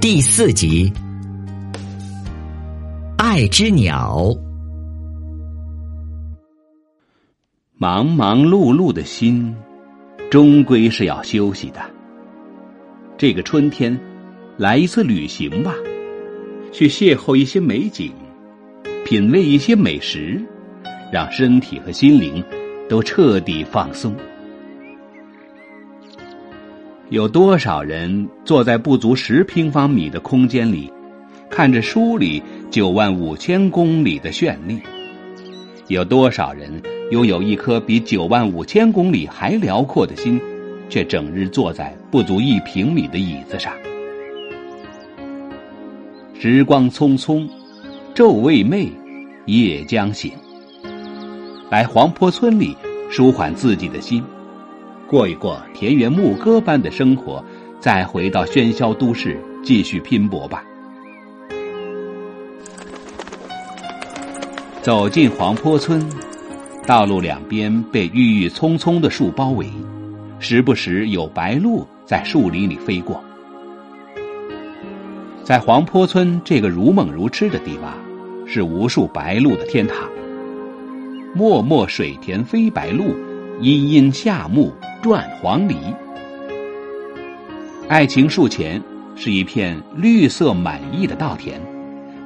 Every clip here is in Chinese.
第四集，爱之鸟。忙忙碌碌的心，终归是要休息的。这个春天，来一次旅行吧，去邂逅一些美景，品味一些美食，让身体和心灵都彻底放松。有多少人坐在不足十平方米的空间里，看着书里九万五千公里的绚丽？有多少人？拥有一颗比九万五千公里还辽阔的心，却整日坐在不足一平米的椅子上。时光匆匆，昼未寐，夜将醒。来黄坡村里舒缓自己的心，过一过田园牧歌般的生活，再回到喧嚣都市继续拼搏吧。走进黄坡村。道路两边被郁郁葱葱的树包围，时不时有白鹭在树林里飞过。在黄坡村这个如梦如痴的地方，是无数白鹭的天堂。漠漠水田飞白鹭，阴阴夏木转黄鹂。爱情树前是一片绿色满溢的稻田，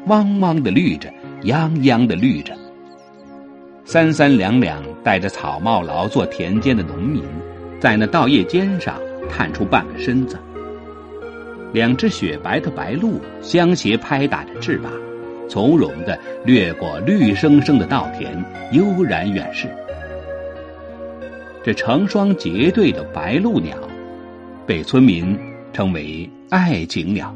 汪汪的绿着，泱泱的绿着。三三两两戴着草帽劳作田间的农民，在那稻叶尖上探出半个身子。两只雪白的白鹭相携拍打着翅膀，从容的掠过绿生生的稻田，悠然远逝。这成双结对的白鹭鸟，被村民称为“爱情鸟”。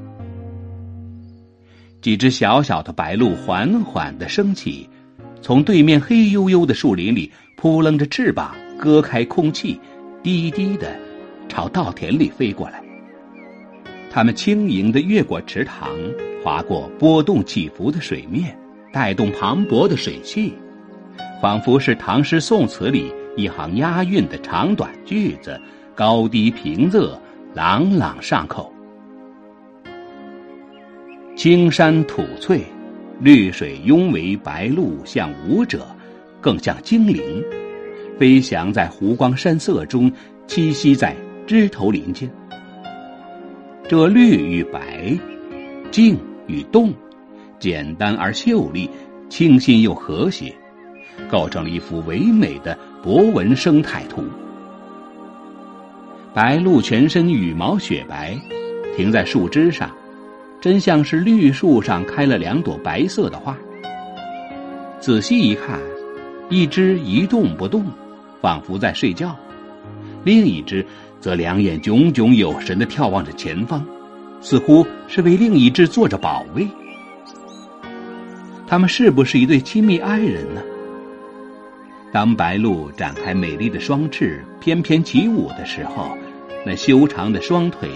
几只小小的白鹭缓缓的升起。从对面黑黝黝的树林里扑棱着翅膀，割开空气，低低的朝稻田里飞过来。它们轻盈的越过池塘，划过波动起伏的水面，带动磅礴的水汽，仿佛是唐诗宋词里一行押韵的长短句子，高低平仄，朗朗上口。青山吐翠。绿水拥围，白鹭像舞者，更像精灵，飞翔在湖光山色中，栖息在枝头林间。这绿与白，静与动，简单而秀丽，清新又和谐，构成了一幅唯美的博文生态图。白鹭全身羽毛雪白，停在树枝上。真像是绿树上开了两朵白色的花。仔细一看，一只一动不动，仿佛在睡觉；另一只则两眼炯炯有神的眺望着前方，似乎是为另一只做着保卫。他们是不是一对亲密爱人呢？当白鹭展开美丽的双翅，翩翩起舞的时候，那修长的双腿，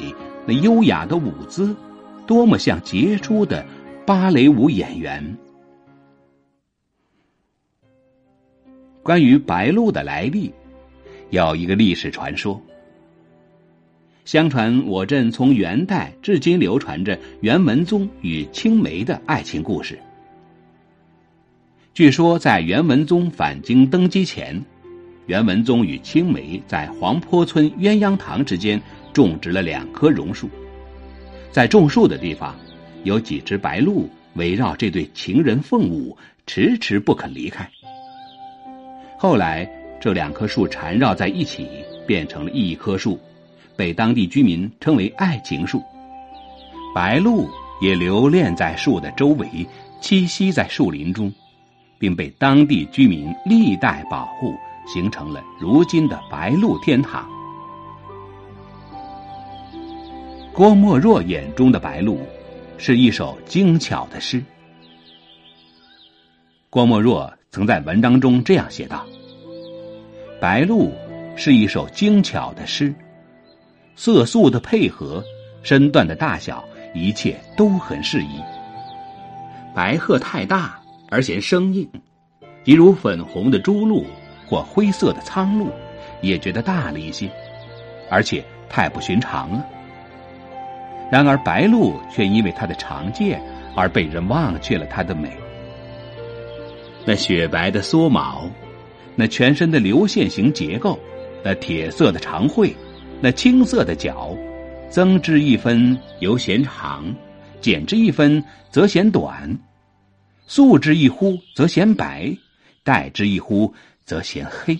那优雅的舞姿。多么像杰出的芭蕾舞演员！关于白鹭的来历，有一个历史传说。相传我镇从元代至今流传着元文宗与青梅的爱情故事。据说在元文宗返京登基前，元文宗与青梅在黄坡村鸳鸯堂之间种植了两棵榕树。在种树的地方，有几只白鹭围绕这对情人凤舞，迟迟不肯离开。后来，这两棵树缠绕在一起，变成了一棵树，被当地居民称为“爱情树”。白鹭也留恋在树的周围，栖息在树林中，并被当地居民历代保护，形成了如今的白鹭天堂。郭沫若眼中的白鹭，是一首精巧的诗。郭沫若曾在文章中这样写道：“白鹭是一首精巧的诗，色素的配合，身段的大小，一切都很适宜。白鹤太大而嫌生硬，即如粉红的朱鹭或灰色的苍鹭，也觉得大了一些，而且太不寻常了。”然而白鹭却因为它的长剑而被人忘却了它的美。那雪白的蓑毛，那全身的流线型结构，那铁色的长喙，那青色的脚，增之一分犹嫌长，减之一分则嫌短，素之一忽则嫌白，黛之一忽则嫌黑。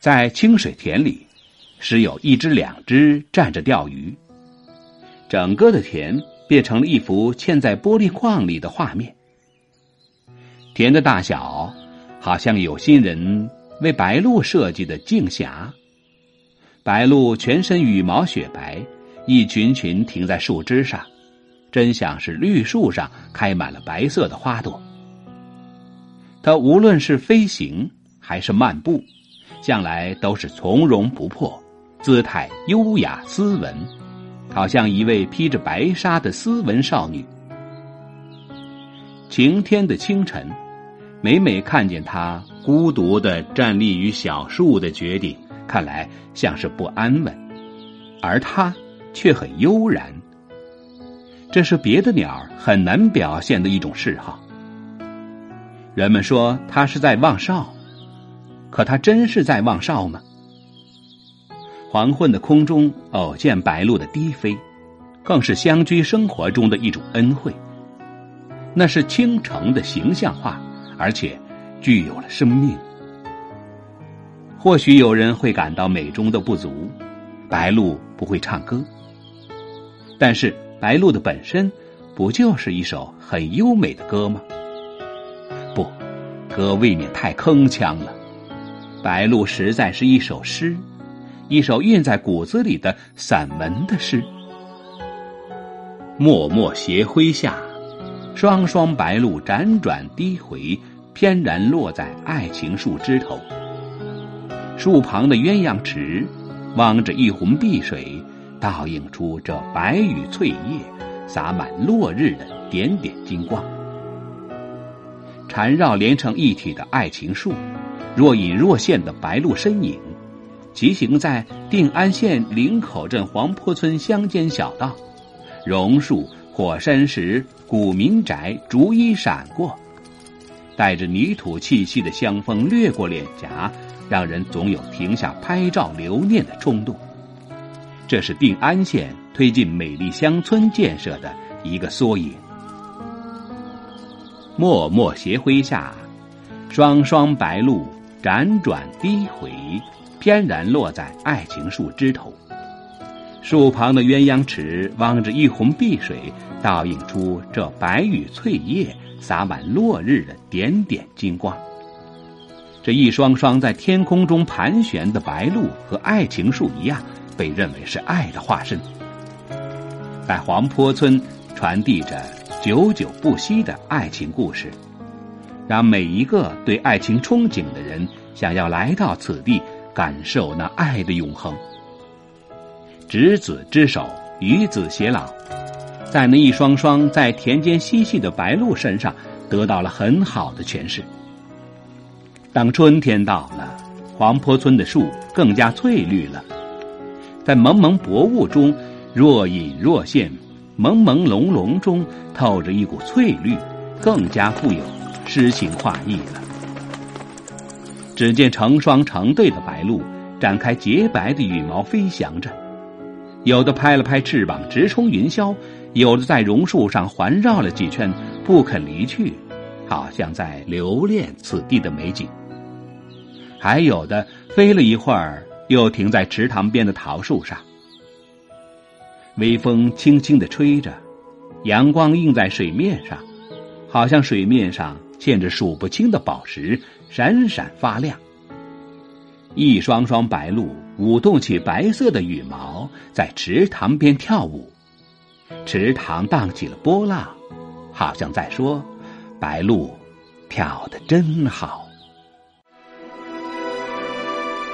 在清水田里，时有一只两只站着钓鱼，整个的田变成了一幅嵌在玻璃框里的画面。田的大小，好像有心人为白鹭设计的镜匣。白鹭全身羽毛雪白，一群群停在树枝上，真像是绿树上开满了白色的花朵。它无论是飞行还是漫步。向来都是从容不迫，姿态优雅斯文，好像一位披着白纱的斯文少女。晴天的清晨，每每看见她孤独的站立于小树的绝顶，看来像是不安稳，而她却很悠然。这是别的鸟很难表现的一种嗜好。人们说它是在望哨。可它真是在望哨吗？黄昏的空中偶见白鹭的低飞，更是乡居生活中的一种恩惠。那是倾城的形象化，而且具有了生命。或许有人会感到美中的不足，白鹭不会唱歌。但是白鹭的本身，不就是一首很优美的歌吗？不，歌未免太铿锵了。白鹭实在是一首诗，一首印在骨子里的散文的诗。脉脉斜晖下，双双白鹭辗转低回，翩然落在爱情树枝头。树旁的鸳鸯池，望着一泓碧水，倒映出这白羽翠叶，洒满落日的点点金光。缠绕连成一体的爱情树。若隐若现的白鹭身影，骑行在定安县林口镇黄坡村乡间小道，榕树、火山石、古民宅逐一闪过，带着泥土气息的香风掠过脸颊，让人总有停下拍照留念的冲动。这是定安县推进美丽乡村建设的一个缩影。脉脉斜晖下，双双白鹭。辗转低回，翩然落在爱情树枝头。树旁的鸳鸯池望着一泓碧水，倒映出这白羽翠叶，洒满落日的点点金光。这一双双在天空中盘旋的白鹭，和爱情树一样，被认为是爱的化身，在黄坡村传递着久久不息的爱情故事。让每一个对爱情憧憬的人想要来到此地，感受那爱的永恒。执子之手，与子偕老，在那一双双在田间嬉戏的白鹭身上得到了很好的诠释。当春天到了，黄坡村的树更加翠绿了，在蒙蒙薄雾中若隐若现，朦朦胧胧中透着一股翠绿，更加富有。诗情画意了。只见成双成对的白鹭展开洁白的羽毛飞翔着，有的拍了拍翅膀直冲云霄，有的在榕树上环绕了几圈不肯离去，好像在留恋此地的美景。还有的飞了一会儿，又停在池塘边的桃树上。微风轻轻的吹着，阳光映在水面上，好像水面上。嵌着数不清的宝石，闪闪发亮。一双双白鹭舞动起白色的羽毛，在池塘边跳舞，池塘荡起了波浪，好像在说：“白鹭跳得真好。”